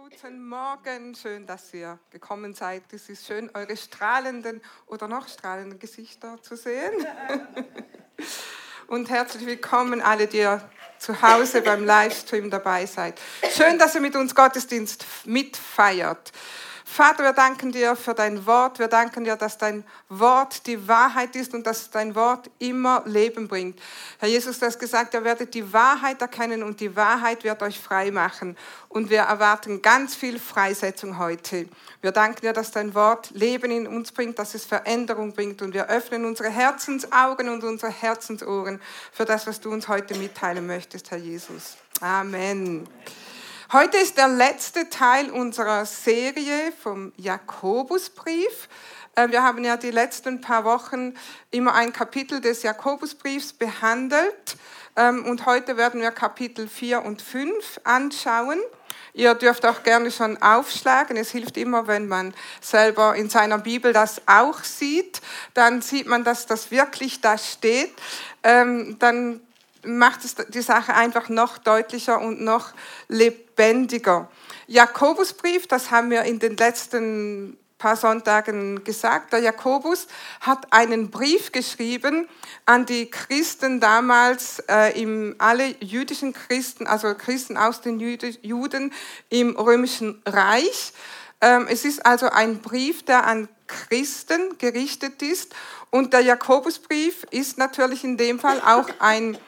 guten Morgen. Schön, dass ihr gekommen seid. Es ist schön, eure strahlenden oder noch strahlenden Gesichter zu sehen. Und herzlich willkommen alle, die ihr zu Hause beim Livestream dabei seid. Schön, dass ihr mit uns Gottesdienst mitfeiert. Vater, wir danken dir für dein Wort. Wir danken dir, dass dein Wort die Wahrheit ist und dass dein Wort immer Leben bringt. Herr Jesus, du hast gesagt, ihr werdet die Wahrheit erkennen und die Wahrheit wird euch frei machen. Und wir erwarten ganz viel Freisetzung heute. Wir danken dir, dass dein Wort Leben in uns bringt, dass es Veränderung bringt. Und wir öffnen unsere Herzensaugen und unsere Herzensohren für das, was du uns heute mitteilen möchtest, Herr Jesus. Amen. Heute ist der letzte Teil unserer Serie vom Jakobusbrief. Äh, wir haben ja die letzten paar Wochen immer ein Kapitel des Jakobusbriefs behandelt ähm, und heute werden wir Kapitel 4 und 5 anschauen. Ihr dürft auch gerne schon aufschlagen. Es hilft immer, wenn man selber in seiner Bibel das auch sieht. Dann sieht man, dass das wirklich da steht. Ähm, dann macht es die Sache einfach noch deutlicher und noch lebendiger. Jakobusbrief, das haben wir in den letzten paar Sonntagen gesagt. Der Jakobus hat einen Brief geschrieben an die Christen damals, äh, im, alle jüdischen Christen, also Christen aus den Juden im römischen Reich. Ähm, es ist also ein Brief, der an Christen gerichtet ist. Und der Jakobusbrief ist natürlich in dem Fall auch ein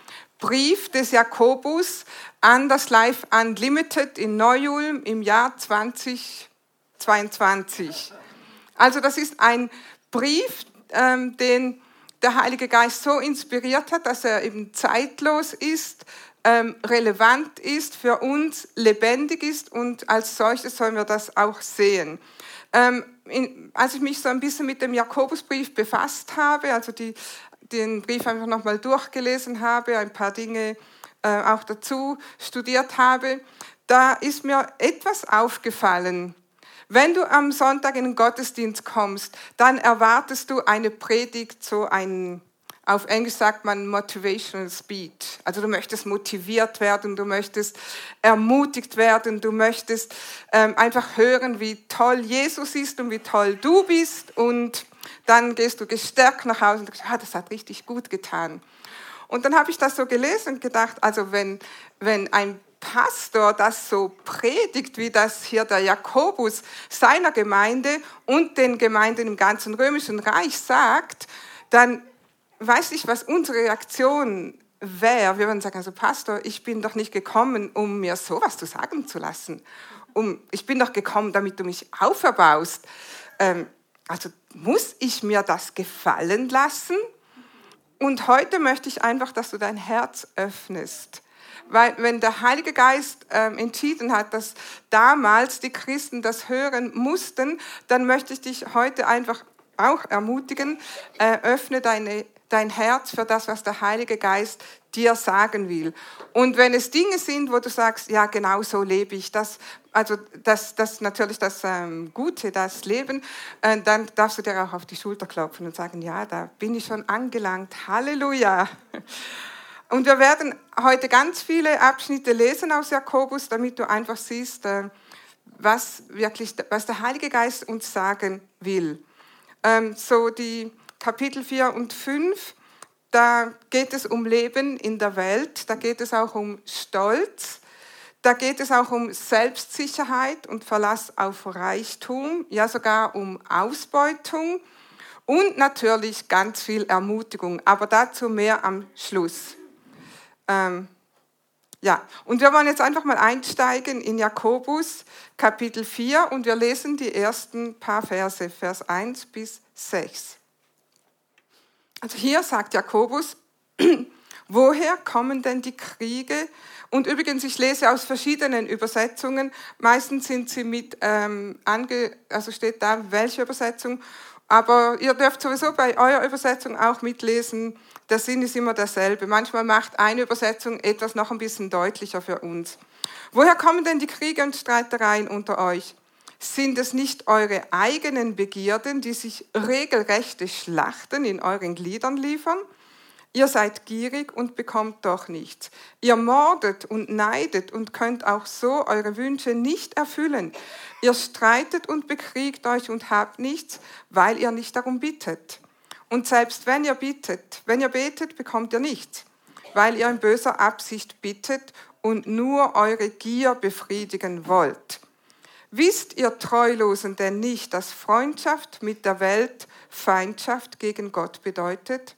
Brief des Jakobus an das Life Unlimited in Neu-Ulm im Jahr 2022. Also das ist ein Brief, ähm, den der Heilige Geist so inspiriert hat, dass er eben zeitlos ist, ähm, relevant ist, für uns lebendig ist und als solches sollen wir das auch sehen. Ähm, in, als ich mich so ein bisschen mit dem Jakobusbrief befasst habe, also die den Brief einfach nochmal durchgelesen habe, ein paar Dinge äh, auch dazu studiert habe, da ist mir etwas aufgefallen. Wenn du am Sonntag in den Gottesdienst kommst, dann erwartest du eine Predigt, so ein, auf Englisch sagt man Motivational Speech. Also du möchtest motiviert werden, du möchtest ermutigt werden, du möchtest ähm, einfach hören, wie toll Jesus ist und wie toll du bist und dann gehst du gestärkt nach Hause und denkst, ah, das hat richtig gut getan. Und dann habe ich das so gelesen und gedacht, also wenn, wenn ein Pastor das so predigt, wie das hier der Jakobus seiner Gemeinde und den Gemeinden im ganzen römischen Reich sagt, dann weiß ich, was unsere Reaktion wäre. Wir würden sagen, also Pastor, ich bin doch nicht gekommen, um mir sowas zu sagen zu lassen. Um, ich bin doch gekommen, damit du mich auferbaust. Ähm, also muss ich mir das gefallen lassen? Und heute möchte ich einfach, dass du dein Herz öffnest. Weil wenn der Heilige Geist ähm, entschieden hat, dass damals die Christen das hören mussten, dann möchte ich dich heute einfach auch ermutigen, äh, öffne deine, dein Herz für das, was der Heilige Geist dir sagen will. Und wenn es Dinge sind, wo du sagst, ja, genau so lebe ich, das, also das, das natürlich das ähm, Gute, das Leben, äh, dann darfst du dir auch auf die Schulter klopfen und sagen, ja, da bin ich schon angelangt. Halleluja. Und wir werden heute ganz viele Abschnitte lesen aus Jakobus, damit du einfach siehst, äh, was wirklich, was der Heilige Geist uns sagen will. Ähm, so die Kapitel 4 und 5 da geht es um Leben in der Welt, da geht es auch um Stolz, da geht es auch um Selbstsicherheit und Verlass auf Reichtum, ja sogar um Ausbeutung und natürlich ganz viel Ermutigung, aber dazu mehr am Schluss. Ähm, ja, und wir wollen jetzt einfach mal einsteigen in Jakobus Kapitel 4 und wir lesen die ersten paar Verse, Vers 1 bis 6. Also hier sagt Jakobus, woher kommen denn die Kriege? Und übrigens, ich lese aus verschiedenen Übersetzungen. Meistens sind sie mit, ähm, ange, also steht da, welche Übersetzung. Aber ihr dürft sowieso bei eurer Übersetzung auch mitlesen. Der Sinn ist immer derselbe. Manchmal macht eine Übersetzung etwas noch ein bisschen deutlicher für uns. Woher kommen denn die Kriege und Streitereien unter euch? Sind es nicht eure eigenen Begierden, die sich regelrechte Schlachten in euren Gliedern liefern? Ihr seid gierig und bekommt doch nichts. Ihr mordet und neidet und könnt auch so eure Wünsche nicht erfüllen. Ihr streitet und bekriegt euch und habt nichts, weil ihr nicht darum bittet. Und selbst wenn ihr bittet, wenn ihr betet, bekommt ihr nichts, weil ihr in böser Absicht bittet und nur eure Gier befriedigen wollt. Wisst ihr Treulosen denn nicht, dass Freundschaft mit der Welt Feindschaft gegen Gott bedeutet?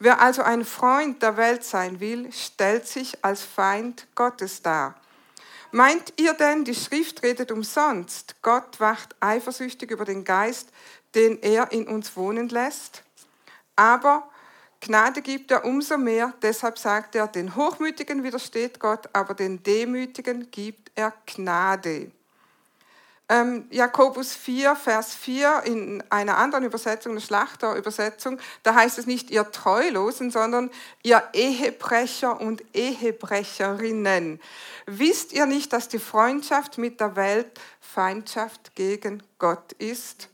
Wer also ein Freund der Welt sein will, stellt sich als Feind Gottes dar. Meint ihr denn, die Schrift redet umsonst? Gott wacht eifersüchtig über den Geist, den er in uns wohnen lässt? Aber Gnade gibt er umso mehr, deshalb sagt er, den Hochmütigen widersteht Gott, aber den Demütigen gibt er Gnade. Ähm, Jakobus 4, Vers 4 in einer anderen Übersetzung, eine Schlachterübersetzung, da heißt es nicht ihr Treulosen, sondern ihr Ehebrecher und Ehebrecherinnen. Wisst ihr nicht, dass die Freundschaft mit der Welt Feindschaft gegen Gott ist?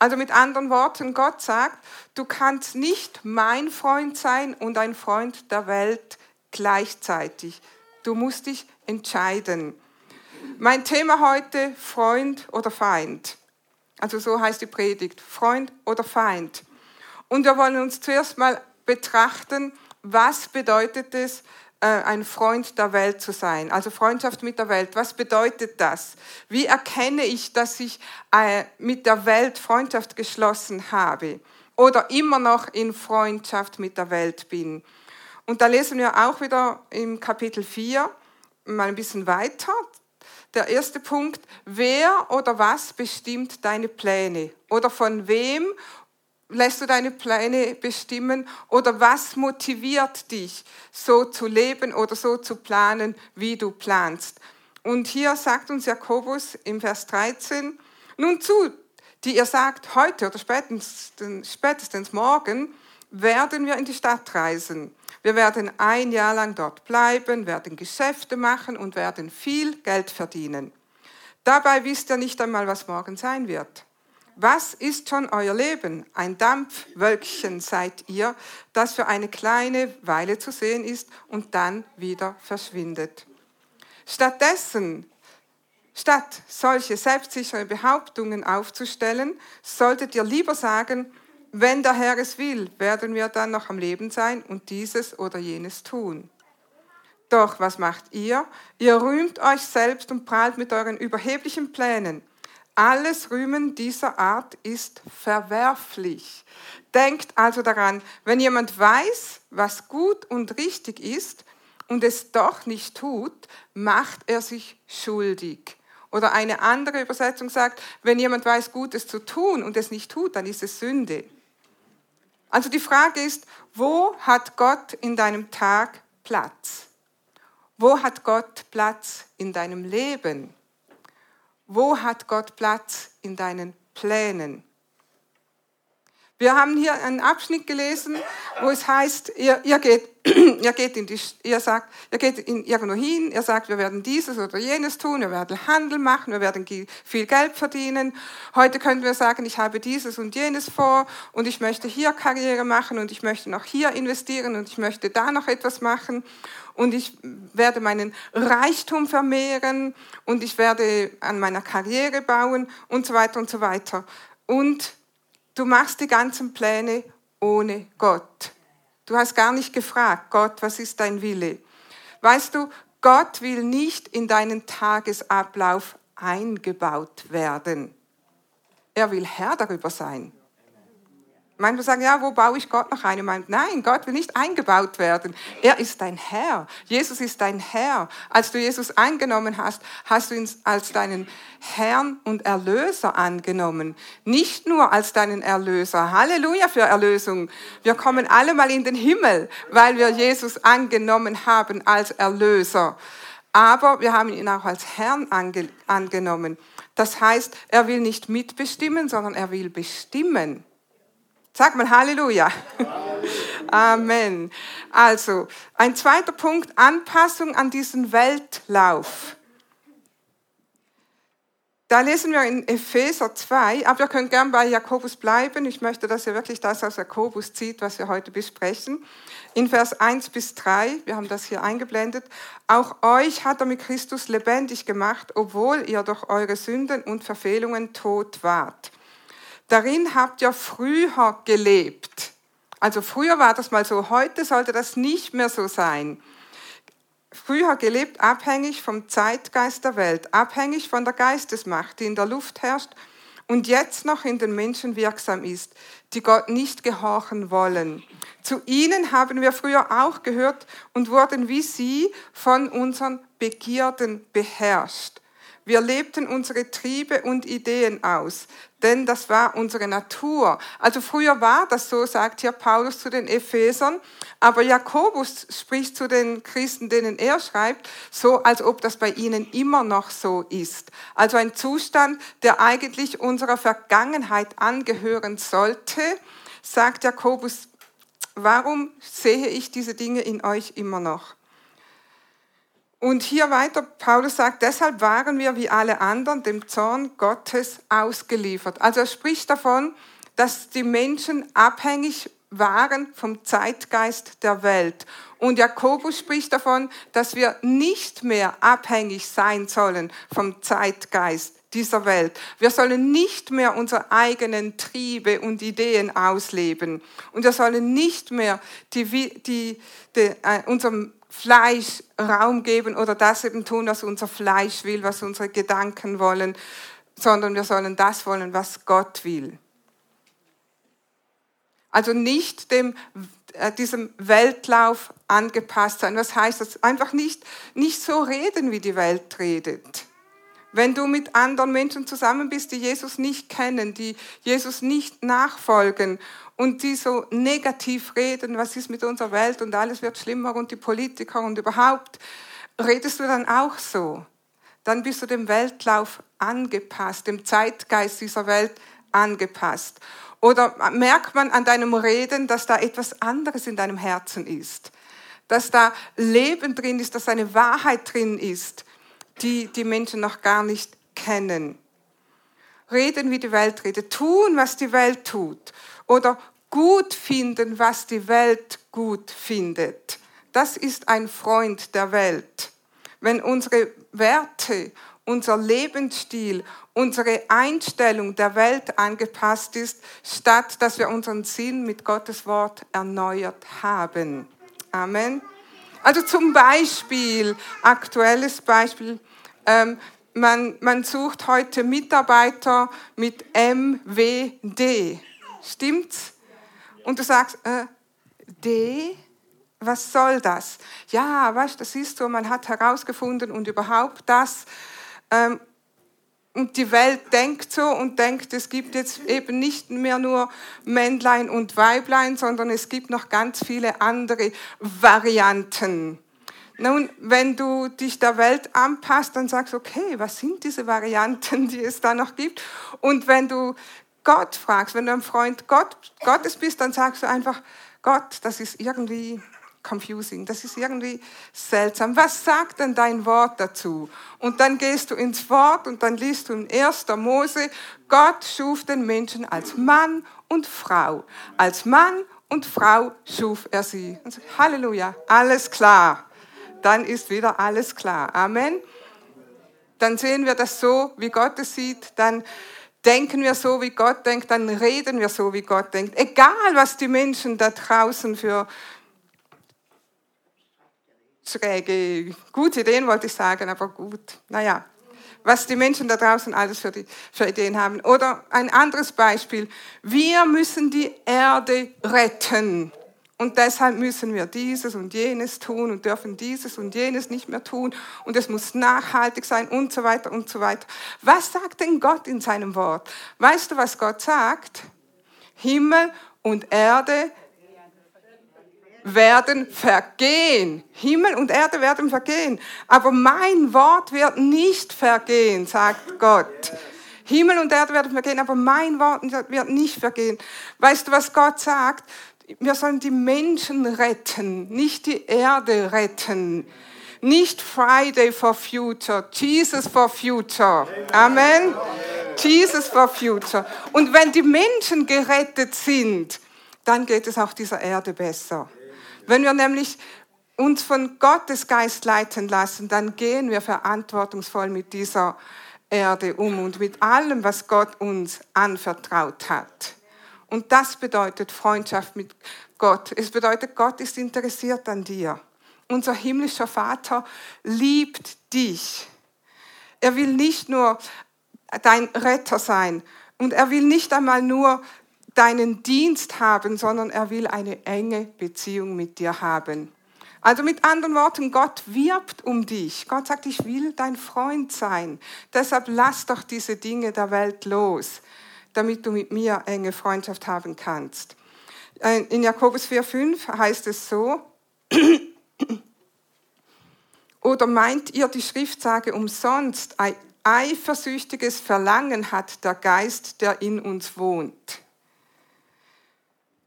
Also mit anderen Worten, Gott sagt, du kannst nicht mein Freund sein und ein Freund der Welt gleichzeitig. Du musst dich entscheiden. Mein Thema heute, Freund oder Feind. Also so heißt die Predigt, Freund oder Feind. Und wir wollen uns zuerst mal betrachten, was bedeutet es, äh, ein Freund der Welt zu sein, also Freundschaft mit der Welt. Was bedeutet das? Wie erkenne ich, dass ich äh, mit der Welt Freundschaft geschlossen habe oder immer noch in Freundschaft mit der Welt bin? Und da lesen wir auch wieder im Kapitel 4 mal ein bisschen weiter, der erste Punkt, wer oder was bestimmt deine Pläne? Oder von wem lässt du deine Pläne bestimmen? Oder was motiviert dich, so zu leben oder so zu planen, wie du planst? Und hier sagt uns Jakobus im Vers 13, nun zu, die ihr sagt, heute oder spätestens, spätestens morgen werden wir in die Stadt reisen wir werden ein Jahr lang dort bleiben, werden Geschäfte machen und werden viel Geld verdienen. Dabei wisst ihr nicht einmal, was morgen sein wird. Was ist schon euer Leben? Ein Dampfwölkchen seid ihr, das für eine kleine Weile zu sehen ist und dann wieder verschwindet. Stattdessen, statt solche selbstsichere Behauptungen aufzustellen, solltet ihr lieber sagen, wenn der Herr es will, werden wir dann noch am Leben sein und dieses oder jenes tun. Doch was macht ihr? Ihr rühmt euch selbst und prahlt mit euren überheblichen Plänen. Alles Rühmen dieser Art ist verwerflich. Denkt also daran, wenn jemand weiß, was gut und richtig ist und es doch nicht tut, macht er sich schuldig. Oder eine andere Übersetzung sagt, wenn jemand weiß, Gutes zu tun und es nicht tut, dann ist es Sünde. Also die Frage ist, wo hat Gott in deinem Tag Platz? Wo hat Gott Platz in deinem Leben? Wo hat Gott Platz in deinen Plänen? Wir haben hier einen Abschnitt gelesen, wo es heißt, ihr, ihr, geht, ihr, geht in die, ihr, sagt, ihr geht in irgendwo hin, ihr sagt, wir werden dieses oder jenes tun, wir werden Handel machen, wir werden viel Geld verdienen. Heute können wir sagen, ich habe dieses und jenes vor und ich möchte hier Karriere machen und ich möchte noch hier investieren und ich möchte da noch etwas machen und ich werde meinen Reichtum vermehren und ich werde an meiner Karriere bauen und so weiter und so weiter. Und Du machst die ganzen Pläne ohne Gott. Du hast gar nicht gefragt, Gott, was ist dein Wille? Weißt du, Gott will nicht in deinen Tagesablauf eingebaut werden. Er will Herr darüber sein. Manche sagen, ja, wo baue ich Gott noch ein? Meint, nein, Gott will nicht eingebaut werden. Er ist dein Herr. Jesus ist dein Herr. Als du Jesus angenommen hast, hast du ihn als deinen Herrn und Erlöser angenommen. Nicht nur als deinen Erlöser. Halleluja für Erlösung. Wir kommen alle mal in den Himmel, weil wir Jesus angenommen haben als Erlöser. Aber wir haben ihn auch als Herrn ange angenommen. Das heißt, er will nicht mitbestimmen, sondern er will bestimmen. Sag mal Halleluja. Amen. Also, ein zweiter Punkt, Anpassung an diesen Weltlauf. Da lesen wir in Epheser 2, aber wir können gern bei Jakobus bleiben. Ich möchte, dass ihr wirklich das aus Jakobus zieht, was wir heute besprechen. In Vers 1 bis 3, wir haben das hier eingeblendet, auch euch hat er mit Christus lebendig gemacht, obwohl ihr durch eure Sünden und Verfehlungen tot wart. Darin habt ihr früher gelebt. Also früher war das mal so, heute sollte das nicht mehr so sein früher gelebt abhängig vom Zeitgeist der Welt, abhängig von der Geistesmacht, die in der Luft herrscht und jetzt noch in den Menschen wirksam ist, die Gott nicht gehorchen wollen. Zu ihnen haben wir früher auch gehört und wurden wie sie von unseren Begierden beherrscht. Wir lebten unsere Triebe und Ideen aus, denn das war unsere Natur. Also früher war das so, sagt hier Paulus zu den Ephesern, aber Jakobus spricht zu den Christen, denen er schreibt, so als ob das bei ihnen immer noch so ist. Also ein Zustand, der eigentlich unserer Vergangenheit angehören sollte, sagt Jakobus, warum sehe ich diese Dinge in euch immer noch? Und hier weiter, Paulus sagt, deshalb waren wir wie alle anderen dem Zorn Gottes ausgeliefert. Also er spricht davon, dass die Menschen abhängig waren vom Zeitgeist der Welt. Und Jakobus spricht davon, dass wir nicht mehr abhängig sein sollen vom Zeitgeist dieser Welt. Wir sollen nicht mehr unsere eigenen Triebe und Ideen ausleben. Und wir sollen nicht mehr die, die, die, äh, unserem Fleisch Raum geben oder das eben tun, was unser Fleisch will, was unsere Gedanken wollen, sondern wir sollen das wollen, was Gott will. Also nicht dem, äh, diesem Weltlauf angepasst sein. Was heißt das? Einfach nicht, nicht so reden, wie die Welt redet. Wenn du mit anderen Menschen zusammen bist, die Jesus nicht kennen, die Jesus nicht nachfolgen und die so negativ reden, was ist mit unserer Welt und alles wird schlimmer und die Politiker und überhaupt, redest du dann auch so? Dann bist du dem Weltlauf angepasst, dem Zeitgeist dieser Welt angepasst. Oder merkt man an deinem Reden, dass da etwas anderes in deinem Herzen ist? Dass da Leben drin ist, dass eine Wahrheit drin ist, die die Menschen noch gar nicht kennen. Reden, wie die Welt redet, tun, was die Welt tut oder gut finden, was die Welt gut findet. Das ist ein Freund der Welt. Wenn unsere Werte, unser Lebensstil, unsere Einstellung der Welt angepasst ist, statt dass wir unseren Sinn mit Gottes Wort erneuert haben. Amen. Also zum Beispiel, aktuelles Beispiel, ähm, man, man sucht heute Mitarbeiter mit MWD. Stimmt's? Und du sagst, äh, D? Was soll das? Ja, weißt, das ist so, man hat herausgefunden und überhaupt das. Ähm, und die Welt denkt so und denkt, es gibt jetzt eben nicht mehr nur Männlein und Weiblein, sondern es gibt noch ganz viele andere Varianten. Nun, wenn du dich der Welt anpasst, dann sagst du, okay, was sind diese Varianten, die es da noch gibt? Und wenn du Gott fragst, wenn du ein Freund Gott, Gottes bist, dann sagst du einfach, Gott, das ist irgendwie confusing, das ist irgendwie seltsam. Was sagt denn dein Wort dazu? Und dann gehst du ins Wort und dann liest du in 1. Mose, Gott schuf den Menschen als Mann und Frau. Als Mann und Frau schuf er sie. Und so, Halleluja, alles klar dann ist wieder alles klar. Amen. Dann sehen wir das so, wie Gott es sieht, dann denken wir so, wie Gott denkt, dann reden wir so, wie Gott denkt. Egal, was die Menschen da draußen für schräge, gute Ideen wollte ich sagen, aber gut, naja, was die Menschen da draußen alles für, die, für Ideen haben. Oder ein anderes Beispiel, wir müssen die Erde retten. Und deshalb müssen wir dieses und jenes tun und dürfen dieses und jenes nicht mehr tun. Und es muss nachhaltig sein und so weiter und so weiter. Was sagt denn Gott in seinem Wort? Weißt du, was Gott sagt? Himmel und Erde werden vergehen. Himmel und Erde werden vergehen. Aber mein Wort wird nicht vergehen, sagt Gott. Himmel und Erde werden vergehen, aber mein Wort wird nicht vergehen. Weißt du, was Gott sagt? Wir sollen die Menschen retten, nicht die Erde retten. Nicht Friday for Future, Jesus for Future. Amen. Jesus for Future. Und wenn die Menschen gerettet sind, dann geht es auch dieser Erde besser. Wenn wir nämlich uns von Gottes Geist leiten lassen, dann gehen wir verantwortungsvoll mit dieser Erde um und mit allem, was Gott uns anvertraut hat. Und das bedeutet Freundschaft mit Gott. Es bedeutet, Gott ist interessiert an dir. Unser himmlischer Vater liebt dich. Er will nicht nur dein Retter sein und er will nicht einmal nur deinen Dienst haben, sondern er will eine enge Beziehung mit dir haben. Also mit anderen Worten, Gott wirbt um dich. Gott sagt, ich will dein Freund sein. Deshalb lass doch diese Dinge der Welt los, damit du mit mir enge Freundschaft haben kannst. Äh, in Jakobus 4,5 heißt es so, oder meint ihr, die Schrift sage umsonst, ein eifersüchtiges Verlangen hat der Geist, der in uns wohnt?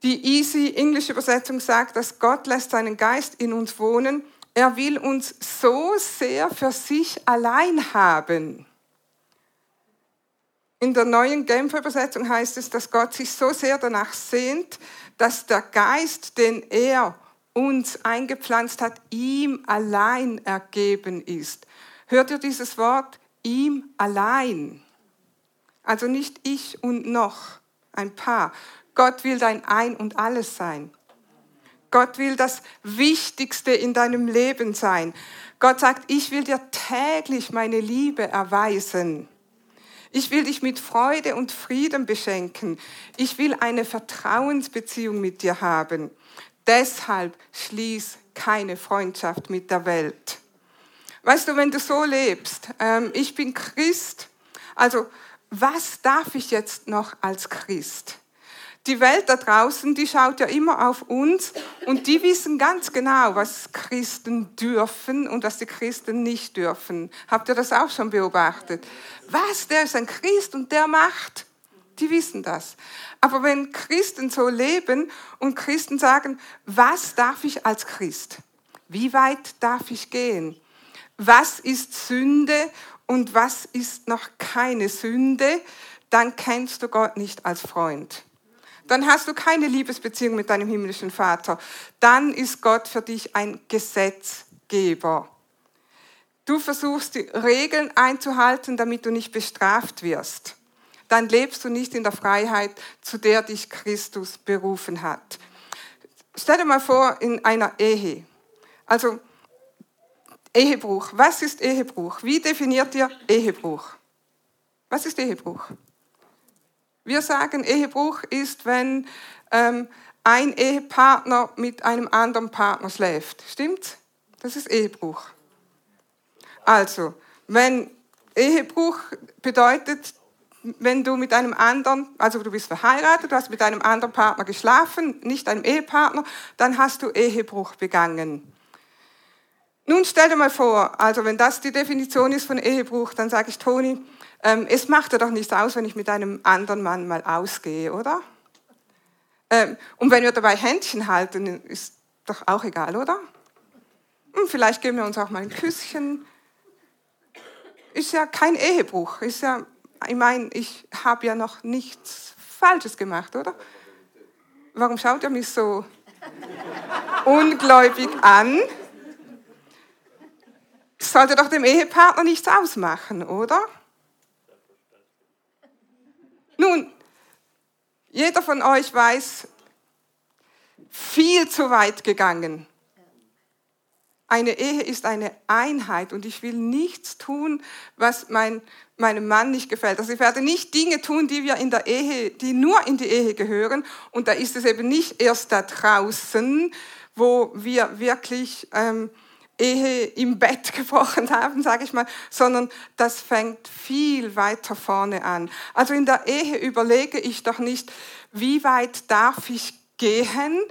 Die Easy English Übersetzung sagt, dass Gott lässt seinen Geist in uns wohnen. Er will uns so sehr für sich allein haben. In der neuen Genfer Übersetzung heißt es, dass Gott sich so sehr danach sehnt, dass der Geist, den er uns eingepflanzt hat, ihm allein ergeben ist. Hört ihr dieses Wort? Ihm allein. Also nicht ich und noch ein paar. Gott will dein Ein und alles sein. Gott will das Wichtigste in deinem Leben sein. Gott sagt, ich will dir täglich meine Liebe erweisen. Ich will dich mit Freude und Frieden beschenken. Ich will eine Vertrauensbeziehung mit dir haben. Deshalb schließ keine Freundschaft mit der Welt. Weißt du, wenn du so lebst, ähm, ich bin Christ, also was darf ich jetzt noch als Christ? Die Welt da draußen, die schaut ja immer auf uns und die wissen ganz genau, was Christen dürfen und was die Christen nicht dürfen. Habt ihr das auch schon beobachtet? Was, der ist ein Christ und der macht. Die wissen das. Aber wenn Christen so leben und Christen sagen, was darf ich als Christ? Wie weit darf ich gehen? Was ist Sünde und was ist noch keine Sünde? Dann kennst du Gott nicht als Freund dann hast du keine Liebesbeziehung mit deinem himmlischen Vater. Dann ist Gott für dich ein Gesetzgeber. Du versuchst die Regeln einzuhalten, damit du nicht bestraft wirst. Dann lebst du nicht in der Freiheit, zu der dich Christus berufen hat. Stell dir mal vor, in einer Ehe. Also Ehebruch. Was ist Ehebruch? Wie definiert ihr Ehebruch? Was ist Ehebruch? Wir sagen, Ehebruch ist, wenn ähm, ein Ehepartner mit einem anderen Partner schläft. Stimmt? Das ist Ehebruch. Also, wenn Ehebruch bedeutet, wenn du mit einem anderen, also du bist verheiratet, du hast mit einem anderen Partner geschlafen, nicht einem Ehepartner, dann hast du Ehebruch begangen. Nun stell dir mal vor, also wenn das die Definition ist von Ehebruch, dann sage ich Toni, ähm, es macht ja doch nichts aus, wenn ich mit einem anderen Mann mal ausgehe, oder? Ähm, und wenn wir dabei Händchen halten, ist doch auch egal, oder? Und hm, vielleicht geben wir uns auch mal ein Küsschen. Ist ja kein Ehebruch. Ist ja, ich meine, ich habe ja noch nichts Falsches gemacht, oder? Warum schaut ihr mich so ungläubig an? Sollte doch dem Ehepartner nichts ausmachen, oder? Nun, jeder von euch weiß, viel zu weit gegangen. Eine Ehe ist eine Einheit und ich will nichts tun, was mein, meinem Mann nicht gefällt. Also ich werde nicht Dinge tun, die wir in der Ehe, die nur in die Ehe gehören. Und da ist es eben nicht erst da draußen, wo wir wirklich ähm, Ehe im Bett gebrochen haben, sage ich mal, sondern das fängt viel weiter vorne an. Also in der Ehe überlege ich doch nicht, wie weit darf ich gehen,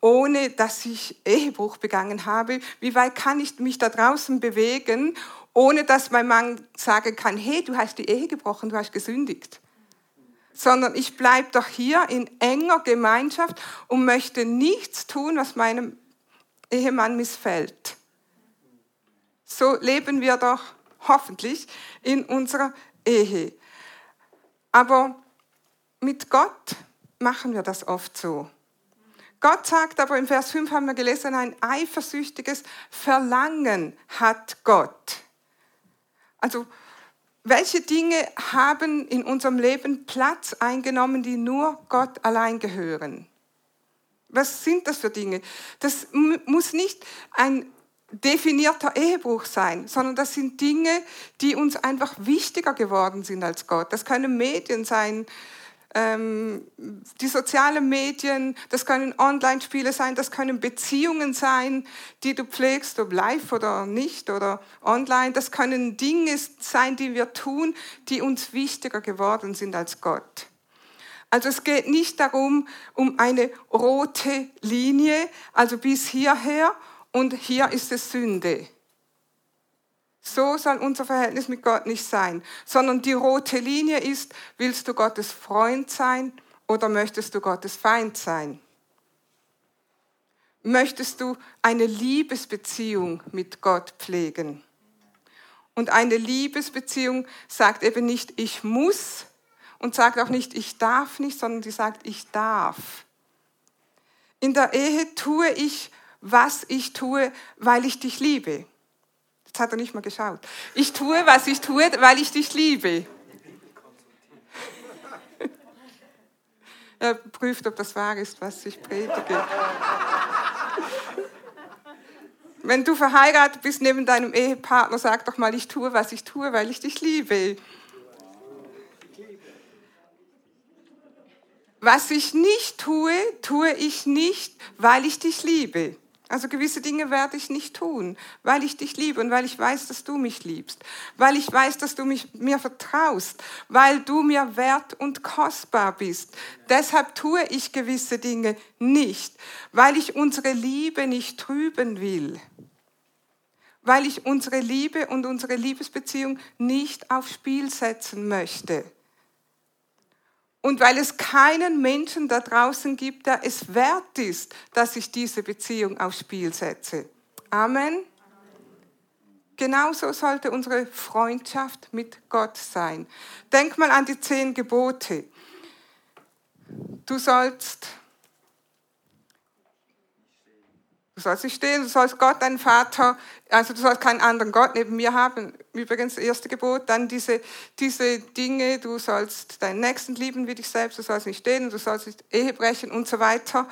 ohne dass ich Ehebruch begangen habe? Wie weit kann ich mich da draußen bewegen, ohne dass mein Mann sagen kann, hey, du hast die Ehe gebrochen, du hast gesündigt? Sondern ich bleibe doch hier in enger Gemeinschaft und möchte nichts tun, was meinem Ehemann missfällt. So leben wir doch hoffentlich in unserer Ehe. Aber mit Gott machen wir das oft so. Gott sagt aber im Vers 5 haben wir gelesen, ein eifersüchtiges Verlangen hat Gott. Also welche Dinge haben in unserem Leben Platz eingenommen, die nur Gott allein gehören? Was sind das für Dinge? Das muss nicht ein definierter Ehebruch sein, sondern das sind Dinge, die uns einfach wichtiger geworden sind als Gott. Das können Medien sein, ähm, die sozialen Medien, das können Online-Spiele sein, das können Beziehungen sein, die du pflegst, ob live oder nicht oder online. Das können Dinge sein, die wir tun, die uns wichtiger geworden sind als Gott. Also es geht nicht darum, um eine rote Linie, also bis hierher und hier ist es Sünde. So soll unser Verhältnis mit Gott nicht sein, sondern die rote Linie ist, willst du Gottes Freund sein oder möchtest du Gottes Feind sein? Möchtest du eine Liebesbeziehung mit Gott pflegen? Und eine Liebesbeziehung sagt eben nicht, ich muss und sagt auch nicht, ich darf nicht, sondern sie sagt, ich darf. In der Ehe tue ich, was ich tue, weil ich dich liebe. Jetzt hat er nicht mal geschaut. Ich tue, was ich tue, weil ich dich liebe. Er prüft, ob das wahr ist, was ich predige. Wenn du verheiratet bist neben deinem Ehepartner, sag doch mal, ich tue, was ich tue, weil ich dich liebe. Was ich nicht tue, tue ich nicht, weil ich dich liebe. Also gewisse Dinge werde ich nicht tun, weil ich dich liebe und weil ich weiß, dass du mich liebst, weil ich weiß, dass du mich, mir vertraust, weil du mir wert und kostbar bist. Deshalb tue ich gewisse Dinge nicht, weil ich unsere Liebe nicht trüben will, weil ich unsere Liebe und unsere Liebesbeziehung nicht aufs Spiel setzen möchte. Und weil es keinen Menschen da draußen gibt, der es wert ist, dass ich diese Beziehung aufs Spiel setze. Amen. Genauso sollte unsere Freundschaft mit Gott sein. Denk mal an die zehn Gebote. Du sollst Du sollst nicht stehen, du sollst Gott, deinen Vater, also du sollst keinen anderen Gott neben mir haben. Übrigens, das erste Gebot, dann diese, diese Dinge, du sollst deinen Nächsten lieben wie dich selbst, du sollst nicht stehen, du sollst nicht Ehe brechen und so weiter.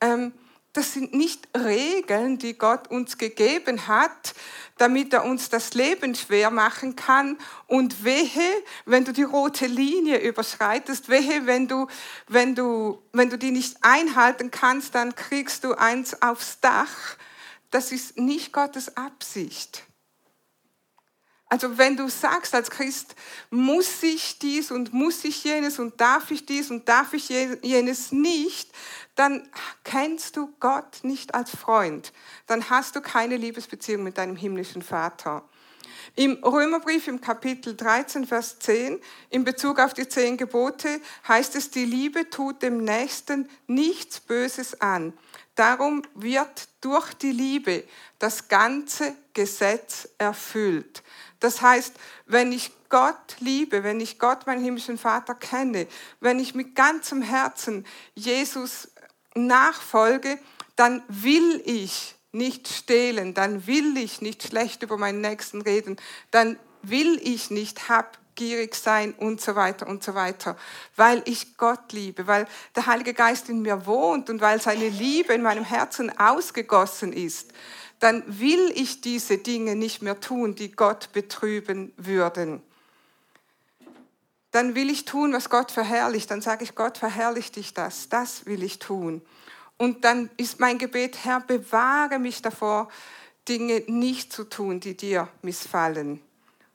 Ähm, das sind nicht Regeln, die Gott uns gegeben hat, damit er uns das Leben schwer machen kann. Und wehe, wenn du die rote Linie überschreitest, wehe, wenn du, wenn du, wenn du die nicht einhalten kannst, dann kriegst du eins aufs Dach. Das ist nicht Gottes Absicht. Also wenn du sagst als Christ, muss ich dies und muss ich jenes und darf ich dies und darf ich jenes nicht, dann kennst du Gott nicht als Freund. Dann hast du keine Liebesbeziehung mit deinem himmlischen Vater. Im Römerbrief im Kapitel 13, Vers 10, in Bezug auf die zehn Gebote, heißt es, die Liebe tut dem Nächsten nichts Böses an. Darum wird durch die Liebe das ganze Gesetz erfüllt. Das heißt, wenn ich Gott liebe, wenn ich Gott, meinen himmlischen Vater, kenne, wenn ich mit ganzem Herzen Jesus nachfolge, dann will ich nicht stehlen, dann will ich nicht schlecht über meinen Nächsten reden, dann will ich nicht habgierig sein und so weiter und so weiter, weil ich Gott liebe, weil der Heilige Geist in mir wohnt und weil seine Liebe in meinem Herzen ausgegossen ist dann will ich diese Dinge nicht mehr tun, die Gott betrüben würden. Dann will ich tun, was Gott verherrlicht. Dann sage ich, Gott verherrlicht dich das. Das will ich tun. Und dann ist mein Gebet, Herr, bewahre mich davor, Dinge nicht zu tun, die dir missfallen.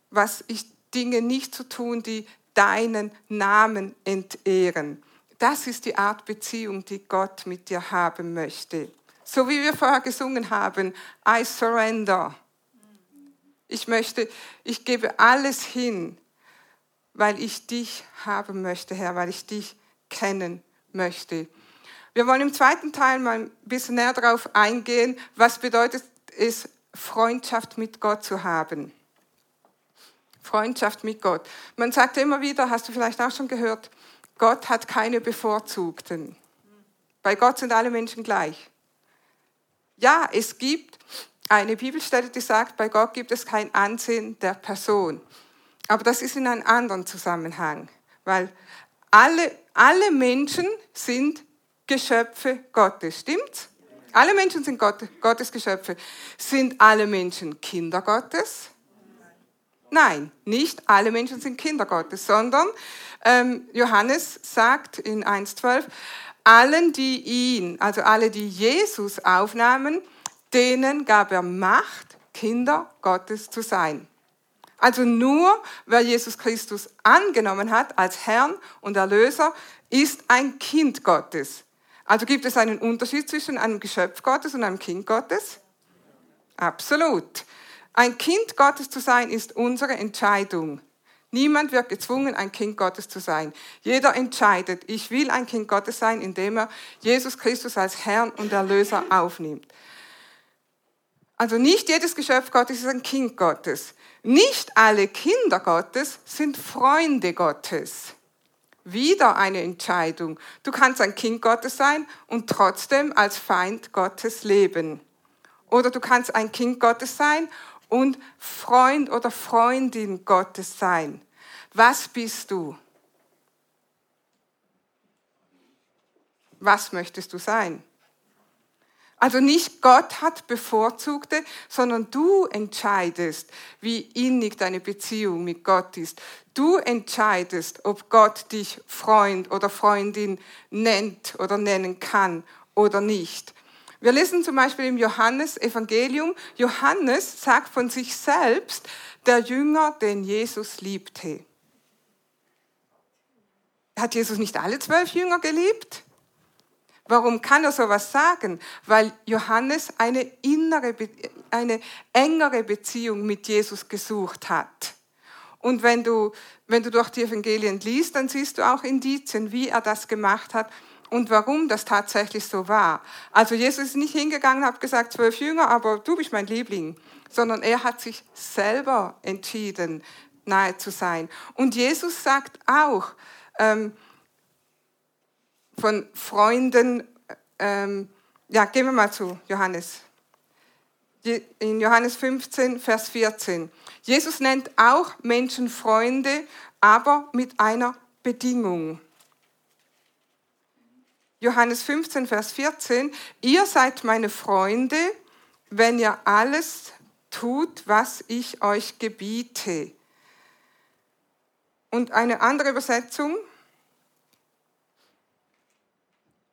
Was ich Dinge nicht zu tun, die deinen Namen entehren. Das ist die Art Beziehung, die Gott mit dir haben möchte. So wie wir vorher gesungen haben, I surrender. Ich möchte, ich gebe alles hin, weil ich dich haben möchte, Herr, weil ich dich kennen möchte. Wir wollen im zweiten Teil mal ein bisschen näher darauf eingehen, was bedeutet es, Freundschaft mit Gott zu haben. Freundschaft mit Gott. Man sagt immer wieder, hast du vielleicht auch schon gehört, Gott hat keine Bevorzugten. Bei Gott sind alle Menschen gleich. Ja, es gibt eine Bibelstelle, die sagt, bei Gott gibt es kein Ansehen der Person. Aber das ist in einem anderen Zusammenhang, weil alle, alle Menschen sind Geschöpfe Gottes. Stimmt's? Alle Menschen sind Gott, Gottes Geschöpfe. Sind alle Menschen Kinder Gottes? Nein, nicht alle Menschen sind Kinder Gottes, sondern ähm, Johannes sagt in 1.12, allen, die ihn, also alle, die Jesus aufnahmen, denen gab er Macht, Kinder Gottes zu sein. Also nur wer Jesus Christus angenommen hat als Herrn und Erlöser, ist ein Kind Gottes. Also gibt es einen Unterschied zwischen einem Geschöpf Gottes und einem Kind Gottes? Absolut. Ein Kind Gottes zu sein ist unsere Entscheidung. Niemand wird gezwungen, ein Kind Gottes zu sein. Jeder entscheidet, ich will ein Kind Gottes sein, indem er Jesus Christus als Herrn und Erlöser aufnimmt. Also nicht jedes Geschöpf Gottes ist ein Kind Gottes. Nicht alle Kinder Gottes sind Freunde Gottes. Wieder eine Entscheidung. Du kannst ein Kind Gottes sein und trotzdem als Feind Gottes leben. Oder du kannst ein Kind Gottes sein und Freund oder Freundin Gottes sein. Was bist du? Was möchtest du sein? Also nicht Gott hat Bevorzugte, sondern du entscheidest, wie innig deine Beziehung mit Gott ist. Du entscheidest, ob Gott dich Freund oder Freundin nennt oder nennen kann oder nicht. Wir lesen zum Beispiel im Johannes Evangelium, Johannes sagt von sich selbst, der Jünger, den Jesus liebte. Hat Jesus nicht alle zwölf Jünger geliebt? Warum kann er sowas sagen? Weil Johannes eine innere, eine engere Beziehung mit Jesus gesucht hat. Und wenn du, wenn du durch die Evangelien liest, dann siehst du auch Indizien, wie er das gemacht hat und warum das tatsächlich so war. Also Jesus ist nicht hingegangen und hat gesagt, zwölf Jünger, aber du bist mein Liebling, sondern er hat sich selber entschieden, nahe zu sein. Und Jesus sagt auch, ähm, von Freunden, ähm, ja, gehen wir mal zu Johannes. In Johannes 15, Vers 14. Jesus nennt auch Menschen Freunde, aber mit einer Bedingung. Johannes 15, Vers 14. Ihr seid meine Freunde, wenn ihr alles tut, was ich euch gebiete. Und eine andere Übersetzung,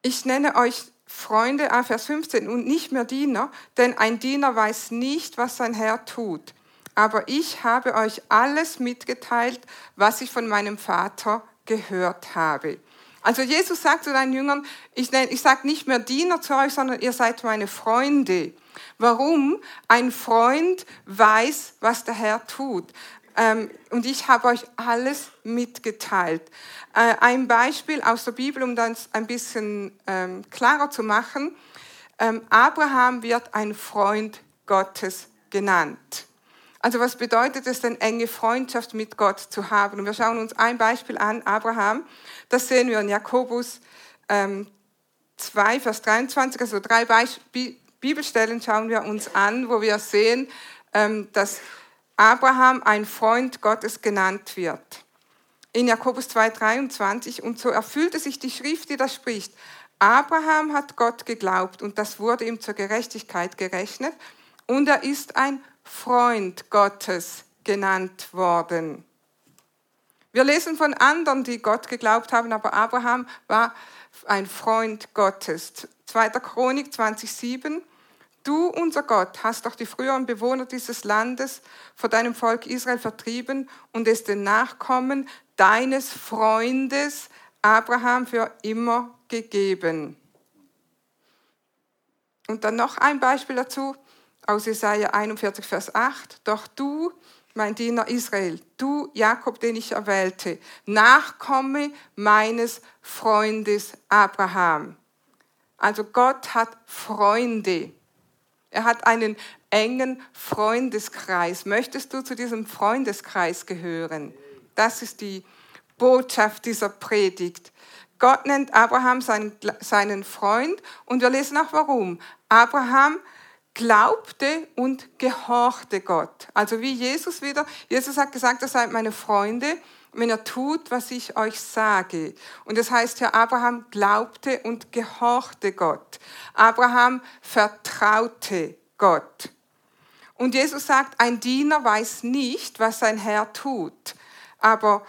ich nenne euch Freunde, ah, Vers 15, und nicht mehr Diener, denn ein Diener weiß nicht, was sein Herr tut. Aber ich habe euch alles mitgeteilt, was ich von meinem Vater gehört habe. Also Jesus sagt zu seinen Jüngern, ich, ich sage nicht mehr Diener zu euch, sondern ihr seid meine Freunde. Warum? Ein Freund weiß, was der Herr tut. Ähm, und ich habe euch alles mitgeteilt. Äh, ein Beispiel aus der Bibel, um das ein bisschen ähm, klarer zu machen. Ähm, Abraham wird ein Freund Gottes genannt. Also was bedeutet es denn, enge Freundschaft mit Gott zu haben? Und wir schauen uns ein Beispiel an, Abraham. Das sehen wir in Jakobus 2, Vers 23. Also drei Bibelstellen schauen wir uns an, wo wir sehen, dass Abraham ein Freund Gottes genannt wird. In Jakobus 2,23 und so erfüllte sich die Schrift, die da spricht. Abraham hat Gott geglaubt und das wurde ihm zur Gerechtigkeit gerechnet und er ist ein Freund Gottes genannt worden. Wir lesen von anderen, die Gott geglaubt haben, aber Abraham war ein Freund Gottes. 2. Chronik 20,7 Du, unser Gott, hast doch die früheren Bewohner dieses Landes vor deinem Volk Israel vertrieben und es den Nachkommen deines Freundes Abraham für immer gegeben. Und dann noch ein Beispiel dazu aus Jesaja 41, Vers 8. Doch du, mein Diener Israel, du, Jakob, den ich erwählte, Nachkomme meines Freundes Abraham. Also Gott hat Freunde. Er hat einen engen Freundeskreis. Möchtest du zu diesem Freundeskreis gehören? Das ist die Botschaft dieser Predigt. Gott nennt Abraham seinen, seinen Freund und wir lesen auch warum. Abraham glaubte und gehorchte Gott. Also wie Jesus wieder. Jesus hat gesagt, ihr seid meine Freunde, wenn er tut, was ich euch sage. Und das heißt ja, Abraham glaubte und gehorchte Gott. Abraham vertraute Gott. Und Jesus sagt, ein Diener weiß nicht, was sein Herr tut. Aber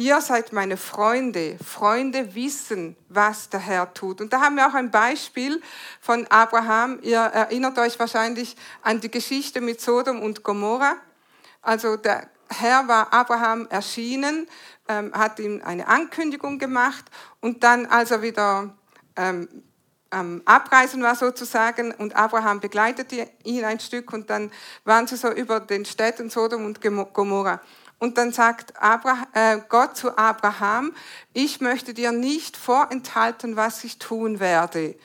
ihr seid meine Freunde. Freunde wissen, was der Herr tut. Und da haben wir auch ein Beispiel von Abraham. Ihr erinnert euch wahrscheinlich an die Geschichte mit Sodom und Gomorra. Also der Herr war Abraham erschienen, ähm, hat ihm eine Ankündigung gemacht und dann, als er wieder ähm, am Abreisen war sozusagen und Abraham begleitete ihn ein Stück und dann waren sie so über den Städten Sodom und Gomorra. Und dann sagt Abraham, äh, Gott zu Abraham, ich möchte dir nicht vorenthalten, was ich tun werde.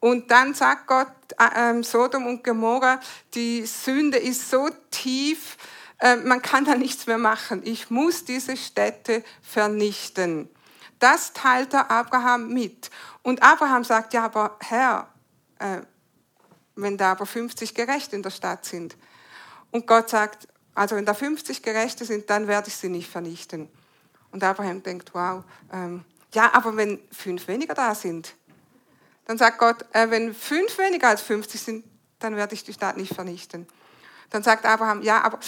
Und dann sagt Gott, äh, Sodom und Gomorra, die Sünde ist so tief, äh, man kann da nichts mehr machen. Ich muss diese Städte vernichten. Das teilt er Abraham mit. Und Abraham sagt, ja, aber Herr, äh, wenn da aber 50 Gerechte in der Stadt sind. Und Gott sagt, also wenn da 50 Gerechte sind, dann werde ich sie nicht vernichten. Und Abraham denkt, wow, ähm, ja, aber wenn fünf weniger da sind, dann sagt Gott, äh, wenn fünf weniger als 50 sind, dann werde ich die Stadt nicht vernichten. Dann sagt Abraham, ja, aber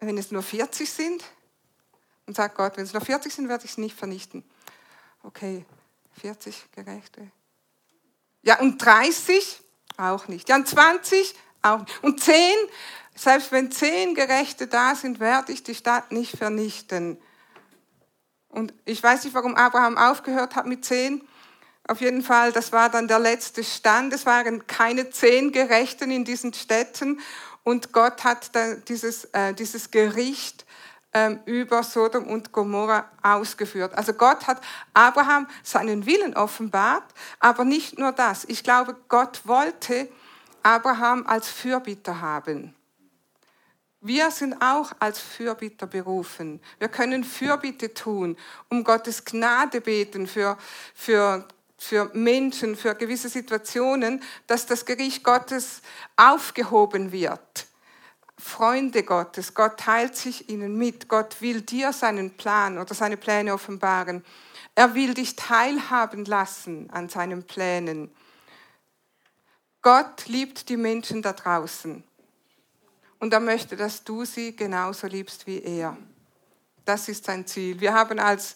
wenn es nur 40 sind, und sagt Gott, wenn es nur 40 sind, werde ich es nicht vernichten. Okay, 40 Gerechte. Ja, und 30? Auch nicht. Ja, und 20? Auch nicht. Und 10? Selbst wenn 10 Gerechte da sind, werde ich die Stadt nicht vernichten. Und ich weiß nicht, warum Abraham aufgehört hat mit 10. Auf jeden Fall, das war dann der letzte Stand. Es waren keine zehn Gerechten in diesen Städten. Und Gott hat dann dieses, äh, dieses Gericht ähm, über Sodom und Gomorra ausgeführt. Also Gott hat Abraham seinen Willen offenbart, aber nicht nur das. Ich glaube, Gott wollte Abraham als Fürbitter haben. Wir sind auch als Fürbitter berufen. Wir können Fürbitte tun, um Gottes Gnade beten für, für für Menschen, für gewisse Situationen, dass das Gericht Gottes aufgehoben wird. Freunde Gottes, Gott teilt sich ihnen mit, Gott will dir seinen Plan oder seine Pläne offenbaren. Er will dich teilhaben lassen an seinen Plänen. Gott liebt die Menschen da draußen und er möchte, dass du sie genauso liebst wie er. Das ist sein Ziel. Wir haben als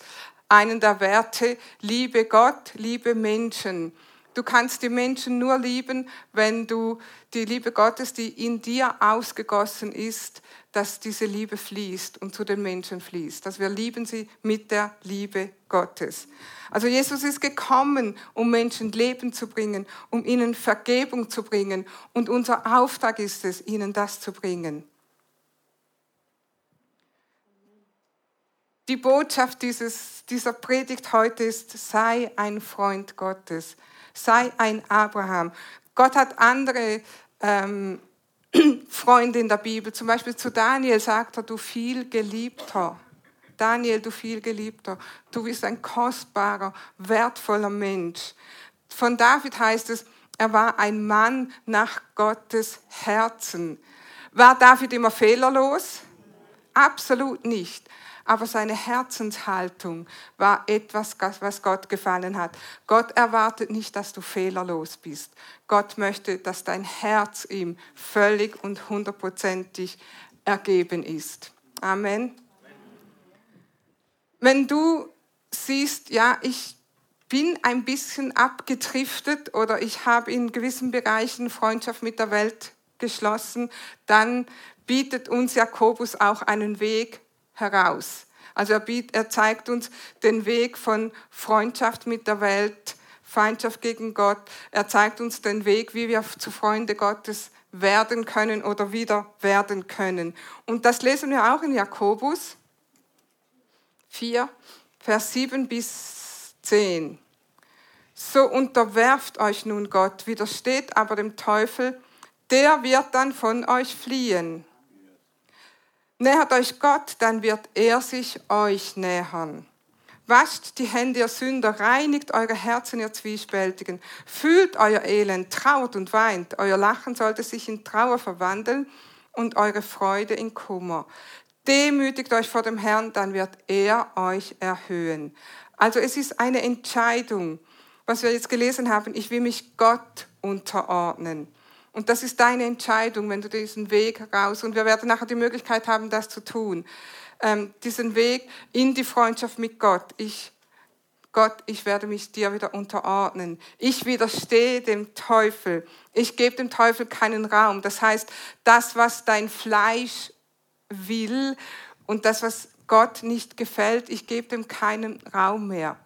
einen der Werte, liebe Gott, liebe Menschen. Du kannst die Menschen nur lieben, wenn du die Liebe Gottes, die in dir ausgegossen ist, dass diese Liebe fließt und zu den Menschen fließt. Dass wir lieben sie mit der Liebe Gottes. Also Jesus ist gekommen, um Menschen Leben zu bringen, um ihnen Vergebung zu bringen. Und unser Auftrag ist es, ihnen das zu bringen. Die Botschaft dieses, dieser Predigt heute ist, sei ein Freund Gottes, sei ein Abraham. Gott hat andere ähm, Freunde in der Bibel, zum Beispiel zu Daniel sagt er, du viel geliebter. Daniel, du viel geliebter, du bist ein kostbarer, wertvoller Mensch. Von David heißt es, er war ein Mann nach Gottes Herzen. War David immer fehlerlos? Absolut nicht aber seine Herzenshaltung war etwas, was Gott gefallen hat. Gott erwartet nicht, dass du fehlerlos bist. Gott möchte, dass dein Herz ihm völlig und hundertprozentig ergeben ist. Amen. Wenn du siehst, ja, ich bin ein bisschen abgedriftet oder ich habe in gewissen Bereichen Freundschaft mit der Welt geschlossen, dann bietet uns Jakobus auch einen Weg heraus. Also er, biet, er zeigt uns den Weg von Freundschaft mit der Welt, Feindschaft gegen Gott. Er zeigt uns den Weg, wie wir zu Freunde Gottes werden können oder wieder werden können. Und das lesen wir auch in Jakobus 4, Vers 7 bis 10. So unterwerft euch nun Gott, widersteht aber dem Teufel, der wird dann von euch fliehen. Nähert euch Gott, dann wird er sich euch nähern. Wascht die Hände, ihr Sünder, reinigt eure Herzen, ihr Zwiespältigen. Fühlt euer Elend, trauert und weint. Euer Lachen sollte sich in Trauer verwandeln und eure Freude in Kummer. Demütigt euch vor dem Herrn, dann wird er euch erhöhen. Also es ist eine Entscheidung, was wir jetzt gelesen haben. Ich will mich Gott unterordnen. Und das ist deine Entscheidung, wenn du diesen Weg raus, und wir werden nachher die Möglichkeit haben, das zu tun, ähm, diesen Weg in die Freundschaft mit Gott. Ich, Gott, ich werde mich dir wieder unterordnen. Ich widerstehe dem Teufel. Ich gebe dem Teufel keinen Raum. Das heißt, das, was dein Fleisch will und das, was Gott nicht gefällt, ich gebe dem keinen Raum mehr.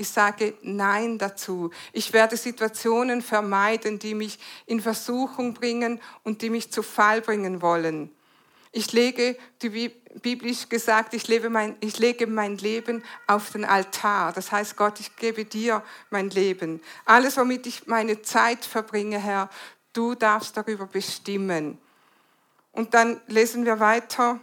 Ich sage Nein dazu. Ich werde Situationen vermeiden, die mich in Versuchung bringen und die mich zu Fall bringen wollen. Ich lege, die biblisch gesagt, ich, lebe mein, ich lege mein Leben auf den Altar. Das heißt, Gott, ich gebe dir mein Leben. Alles, womit ich meine Zeit verbringe, Herr, du darfst darüber bestimmen. Und dann lesen wir weiter.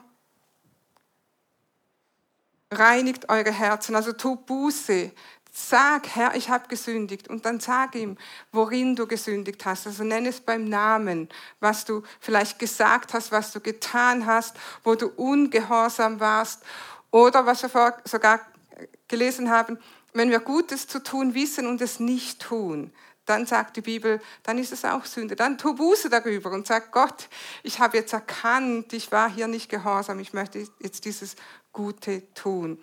Reinigt eure Herzen, also tu Buße, Sag, Herr, ich habe gesündigt. Und dann sag ihm, worin du gesündigt hast. Also nenn es beim Namen, was du vielleicht gesagt hast, was du getan hast, wo du ungehorsam warst. Oder was wir sogar gelesen haben, wenn wir Gutes zu tun wissen und es nicht tun, dann sagt die Bibel, dann ist es auch Sünde. Dann tu Buße darüber und sag, Gott, ich habe jetzt erkannt, ich war hier nicht gehorsam, ich möchte jetzt dieses Gute tun.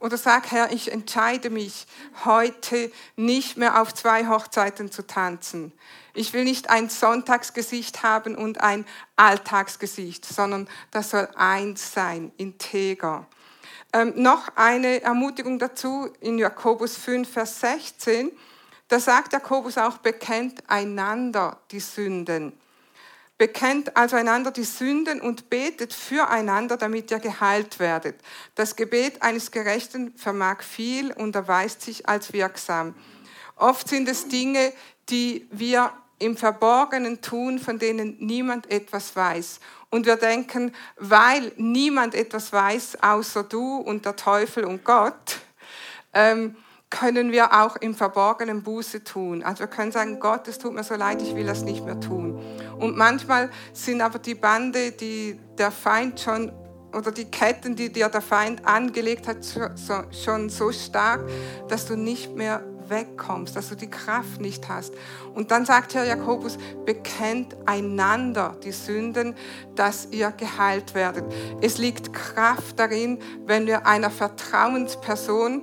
Oder sag, Herr, ich entscheide mich heute nicht mehr auf zwei Hochzeiten zu tanzen. Ich will nicht ein Sonntagsgesicht haben und ein Alltagsgesicht, sondern das soll eins sein, integer. Ähm, noch eine Ermutigung dazu in Jakobus 5, Vers 16. Da sagt Jakobus auch, bekennt einander die Sünden. Bekennt also einander die Sünden und betet füreinander, damit ihr geheilt werdet. Das Gebet eines Gerechten vermag viel und erweist sich als wirksam. Oft sind es Dinge, die wir im Verborgenen tun, von denen niemand etwas weiß. Und wir denken, weil niemand etwas weiß, außer du und der Teufel und Gott, ähm, können wir auch im Verborgenen Buße tun. Also wir können sagen, Gott, es tut mir so leid, ich will das nicht mehr tun. Und manchmal sind aber die Bande, die der Feind schon oder die Ketten, die dir der Feind angelegt hat, schon so stark, dass du nicht mehr wegkommst, dass du die Kraft nicht hast. Und dann sagt Herr Jakobus, bekennt einander die Sünden, dass ihr geheilt werdet. Es liegt Kraft darin, wenn wir einer Vertrauensperson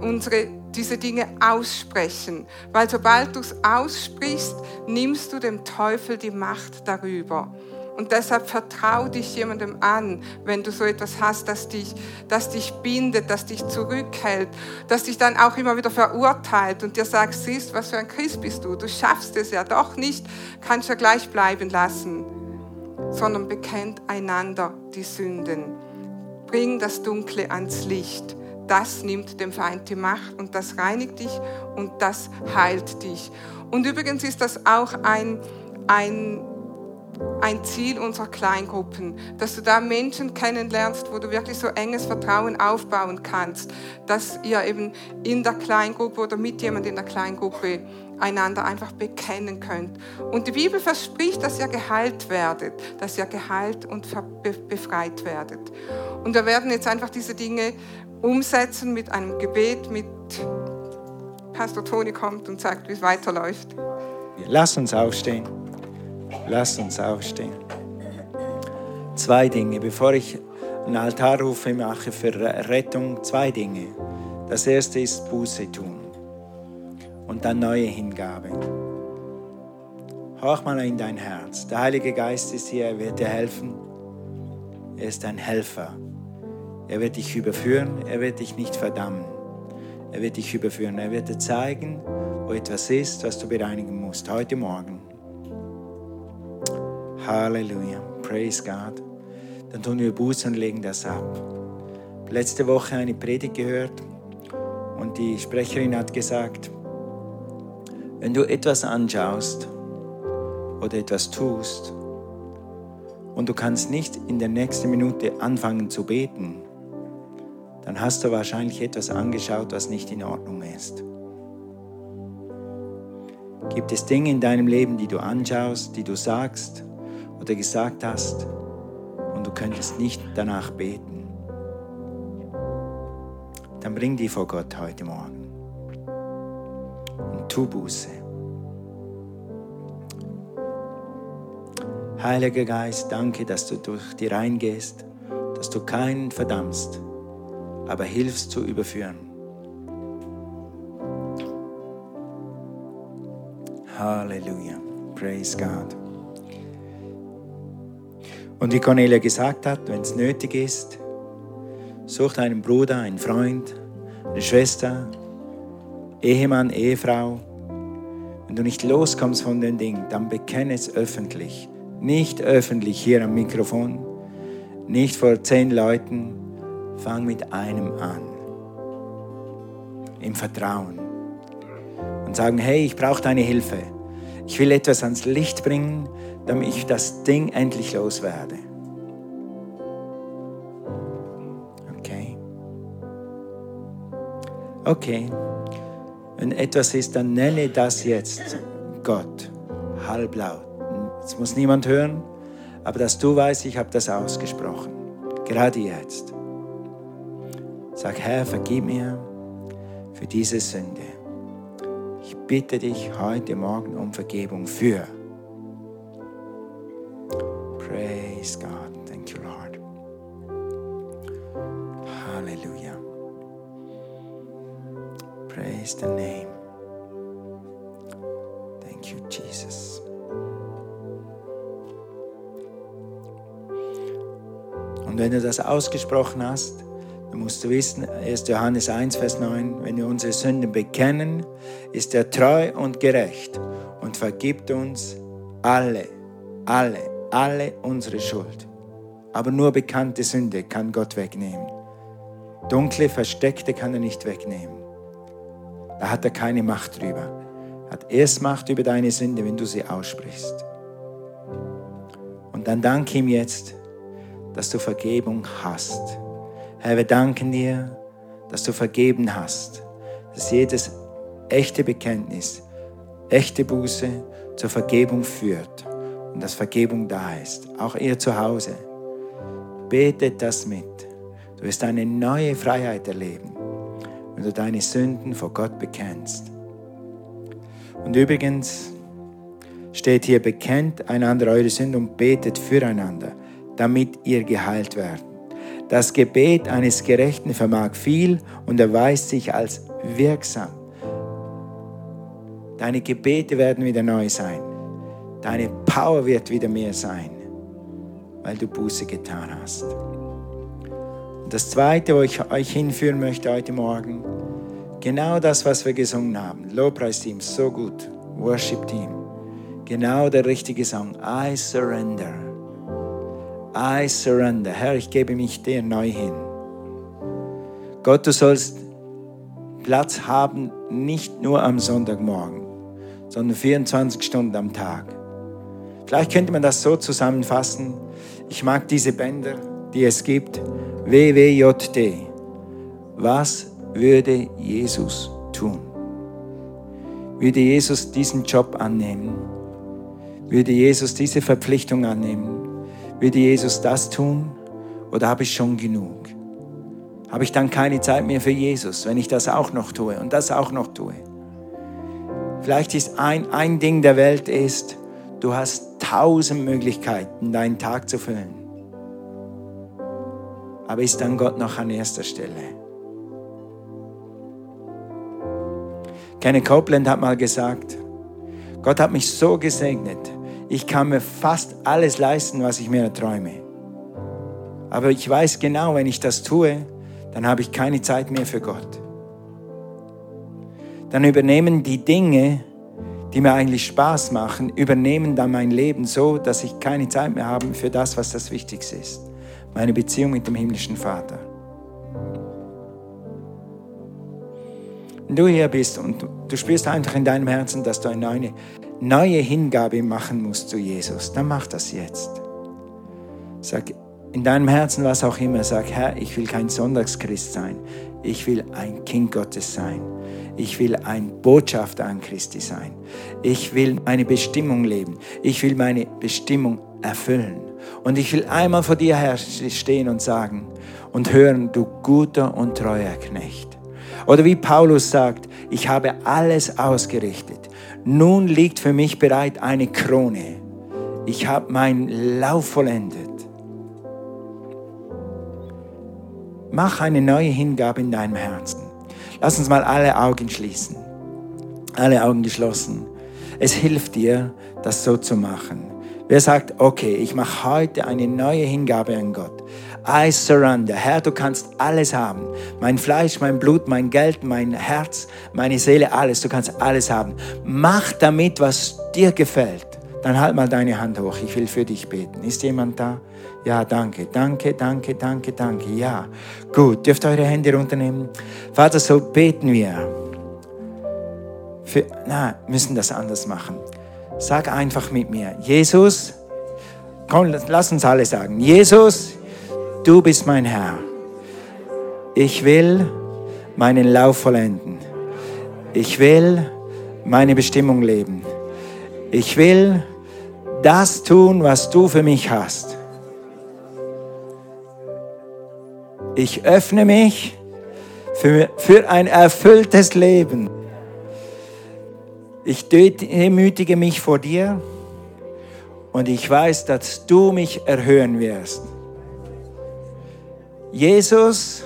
unsere diese Dinge aussprechen. Weil sobald du es aussprichst, nimmst du dem Teufel die Macht darüber. Und deshalb vertrau dich jemandem an, wenn du so etwas hast, das dich, das dich bindet, das dich zurückhält, das dich dann auch immer wieder verurteilt und dir sagt, siehst, was für ein Christ bist du, du schaffst es ja doch nicht, kannst ja gleich bleiben lassen, sondern bekennt einander die Sünden. Bring das Dunkle ans Licht. Das nimmt dem Feind die Macht und das reinigt dich und das heilt dich. Und übrigens ist das auch ein, ein ein Ziel unserer Kleingruppen, dass du da Menschen kennenlernst, wo du wirklich so enges Vertrauen aufbauen kannst, dass ihr eben in der Kleingruppe oder mit jemand in der Kleingruppe einander einfach bekennen könnt. Und die Bibel verspricht, dass ihr geheilt werdet, dass ihr geheilt und befreit werdet. Und wir werden jetzt einfach diese Dinge umsetzen mit einem Gebet, mit Pastor Toni kommt und sagt, wie es weiterläuft. Lass uns aufstehen. Lass uns aufstehen. Zwei Dinge, bevor ich einen Altarrufe mache für Rettung, zwei Dinge. Das erste ist Buße tun und dann neue Hingabe. Hauch mal in dein Herz. Der Heilige Geist ist hier, er wird dir helfen. Er ist ein Helfer. Er wird dich überführen, er wird dich nicht verdammen. Er wird dich überführen, er wird dir zeigen, wo etwas ist, was du bereinigen musst, heute Morgen. Halleluja. Praise God. Dann tun wir Buße und legen das ab. Letzte Woche eine Predigt gehört und die Sprecherin hat gesagt, wenn du etwas anschaust, oder etwas tust und du kannst nicht in der nächsten Minute anfangen zu beten, dann hast du wahrscheinlich etwas angeschaut, was nicht in Ordnung ist. Gibt es Dinge in deinem Leben, die du anschaust, die du sagst oder gesagt hast und du könntest nicht danach beten? Dann bring die vor Gott heute Morgen und tu Buße. Heiliger Geist, danke, dass du durch die reingehst, dass du keinen verdammst, aber hilfst zu überführen. Halleluja. Praise God. Und wie Cornelia gesagt hat, wenn es nötig ist, such einen Bruder, einen Freund, eine Schwester, Ehemann, Ehefrau. Wenn du nicht loskommst von den Dingen, dann bekenne es öffentlich. Nicht öffentlich hier am Mikrofon, nicht vor zehn Leuten. Fang mit einem an. Im Vertrauen. Und sagen, hey, ich brauche deine Hilfe. Ich will etwas ans Licht bringen, damit ich das Ding endlich loswerde. Okay. Okay. Wenn etwas ist, dann nenne das jetzt Gott. Halblaut. Es muss niemand hören, aber dass du weißt, ich habe das ausgesprochen. Gerade jetzt. Sag, Herr, vergib mir für diese Sünde. Bitte dich heute Morgen um Vergebung für. Praise God. Thank you, Lord. Hallelujah. Praise the name. Thank you, Jesus. Und wenn du das ausgesprochen hast, dann musst du wissen, 1. Johannes 1, Vers 9, wenn wir unsere Sünden bekennen, ist er treu und gerecht und vergibt uns alle, alle, alle unsere Schuld. Aber nur bekannte Sünde kann Gott wegnehmen. Dunkle, versteckte kann er nicht wegnehmen. Da hat er keine Macht drüber. Er hat erst Macht über deine Sünde, wenn du sie aussprichst. Und dann danke ihm jetzt, dass du Vergebung hast. Herr, wir danken dir, dass du vergeben hast, dass jedes echte Bekenntnis, echte Buße zur Vergebung führt und dass Vergebung da ist. Auch ihr zu Hause. Betet das mit. Du wirst eine neue Freiheit erleben, wenn du deine Sünden vor Gott bekennst. Und übrigens steht hier, bekennt einander eure Sünden und betet füreinander damit ihr geheilt werdet. Das Gebet eines Gerechten vermag viel und erweist sich als wirksam. Deine Gebete werden wieder neu sein. Deine Power wird wieder mehr sein, weil du Buße getan hast. Und das Zweite, wo ich euch hinführen möchte heute Morgen, genau das, was wir gesungen haben. Lobpreisteam, so gut. Worship Team. Genau der richtige Song. I surrender. I surrender. Herr, ich gebe mich dir neu hin. Gott, du sollst Platz haben, nicht nur am Sonntagmorgen, sondern 24 Stunden am Tag. Vielleicht könnte man das so zusammenfassen. Ich mag diese Bänder, die es gibt. WWJD. Was würde Jesus tun? Würde Jesus diesen Job annehmen? Würde Jesus diese Verpflichtung annehmen? Würde Jesus das tun oder habe ich schon genug? Habe ich dann keine Zeit mehr für Jesus, wenn ich das auch noch tue und das auch noch tue? Vielleicht ist ein, ein Ding der Welt ist, du hast tausend Möglichkeiten, deinen Tag zu füllen. Aber ist dann Gott noch an erster Stelle? Kenny Copeland hat mal gesagt, Gott hat mich so gesegnet, ich kann mir fast alles leisten, was ich mir erträume. Aber ich weiß genau, wenn ich das tue, dann habe ich keine Zeit mehr für Gott. Dann übernehmen die Dinge, die mir eigentlich Spaß machen, übernehmen dann mein Leben so, dass ich keine Zeit mehr habe für das, was das Wichtigste ist. Meine Beziehung mit dem himmlischen Vater. Wenn du hier bist und du spürst einfach in deinem Herzen, dass du eine neue, neue Hingabe machen musst zu Jesus, dann mach das jetzt. Sag in deinem Herzen was auch immer, sag, Herr, ich will kein Sonntagschrist sein. Ich will ein Kind Gottes sein. Ich will ein Botschafter an Christi sein. Ich will meine Bestimmung leben. Ich will meine Bestimmung erfüllen. Und ich will einmal vor dir her stehen und sagen und hören, du guter und treuer Knecht. Oder wie Paulus sagt, ich habe alles ausgerichtet. Nun liegt für mich bereit eine Krone. Ich habe meinen Lauf vollendet. Mach eine neue Hingabe in deinem Herzen. Lass uns mal alle Augen schließen. Alle Augen geschlossen. Es hilft dir, das so zu machen. Wer sagt, okay, ich mache heute eine neue Hingabe an Gott. I surrender. Herr, du kannst alles haben. Mein Fleisch, mein Blut, mein Geld, mein Herz, meine Seele, alles. Du kannst alles haben. Mach damit, was dir gefällt. Dann halt mal deine Hand hoch. Ich will für dich beten. Ist jemand da? Ja, danke, danke, danke, danke, danke. Ja, gut. Dürft eure Hände runternehmen. Vater, so beten wir. Für, na, müssen das anders machen. Sag einfach mit mir, Jesus, komm, lass uns alle sagen, Jesus, du bist mein Herr. Ich will meinen Lauf vollenden. Ich will meine Bestimmung leben. Ich will das tun, was du für mich hast. Ich öffne mich für, für ein erfülltes Leben. Ich demütige mich vor dir und ich weiß, dass du mich erhöhen wirst. Jesus,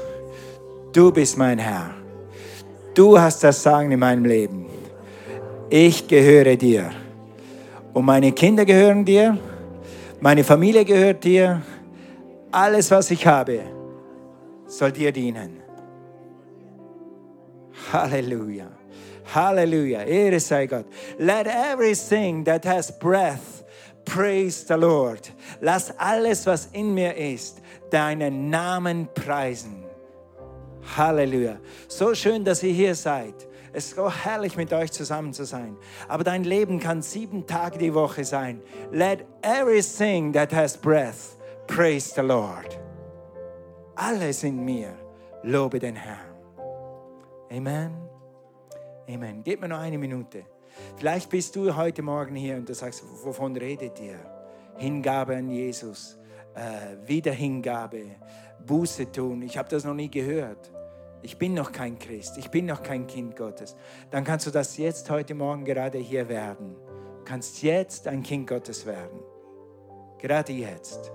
du bist mein Herr. Du hast das Sagen in meinem Leben. Ich gehöre dir. Und meine Kinder gehören dir. Meine Familie gehört dir. Alles, was ich habe, soll dir dienen. Halleluja. Halleluja. Ehre sei Gott. Let everything that has breath praise the Lord. Lass alles, was in mir ist, deinen Namen preisen. Halleluja. So schön, dass ihr hier seid. Es ist so herrlich, mit euch zusammen zu sein. Aber dein Leben kann sieben Tage die Woche sein. Let everything that has breath praise the Lord. Alles in mir lobe den Herrn. Amen. Amen. Gib mir noch eine Minute. Vielleicht bist du heute Morgen hier und du sagst, wovon redet ihr? Hingabe an Jesus, äh, Wiederhingabe, Buße tun. Ich habe das noch nie gehört. Ich bin noch kein Christ, ich bin noch kein Kind Gottes. Dann kannst du das jetzt heute Morgen gerade hier werden. Du kannst jetzt ein Kind Gottes werden. Gerade jetzt.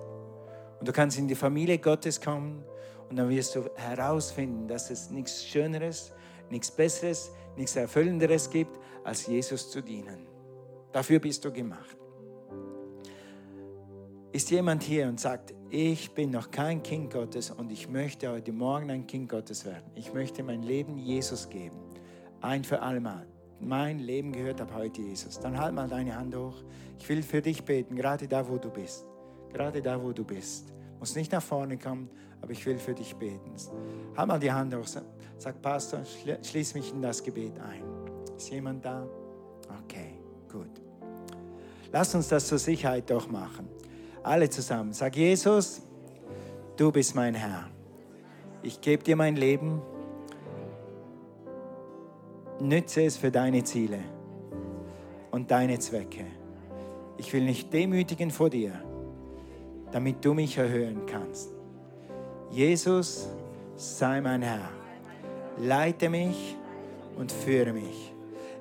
Und du kannst in die Familie Gottes kommen und dann wirst du herausfinden, dass es nichts Schöneres, nichts Besseres, nichts Erfüllenderes gibt, als Jesus zu dienen. Dafür bist du gemacht. Ist jemand hier und sagt, ich bin noch kein Kind Gottes und ich möchte heute Morgen ein Kind Gottes werden. Ich möchte mein Leben Jesus geben. Ein für allemal. Mein Leben gehört ab heute Jesus. Dann halt mal deine Hand hoch. Ich will für dich beten, gerade da, wo du bist. Gerade da, wo du bist. Muss nicht nach vorne kommen, aber ich will für dich beten. Halt mal die Hand hoch. Sag, Pastor, schließ mich in das Gebet ein. Ist jemand da? Okay, gut. Lass uns das zur Sicherheit doch machen. Alle zusammen. Sag, Jesus, du bist mein Herr. Ich gebe dir mein Leben. Nütze es für deine Ziele und deine Zwecke. Ich will nicht demütigen vor dir, damit du mich erhöhen kannst. Jesus, sei mein Herr. Leite mich und führe mich.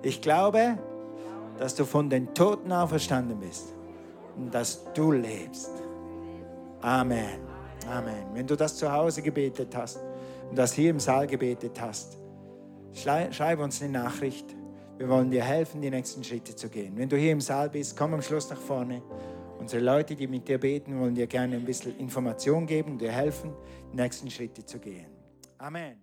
Ich glaube, dass du von den Toten auferstanden bist dass du lebst. Amen. Amen. Wenn du das zu Hause gebetet hast und das hier im Saal gebetet hast, schreib uns eine Nachricht. Wir wollen dir helfen, die nächsten Schritte zu gehen. Wenn du hier im Saal bist, komm am Schluss nach vorne. Unsere Leute, die mit dir beten, wollen dir gerne ein bisschen Information geben, dir helfen, die nächsten Schritte zu gehen. Amen.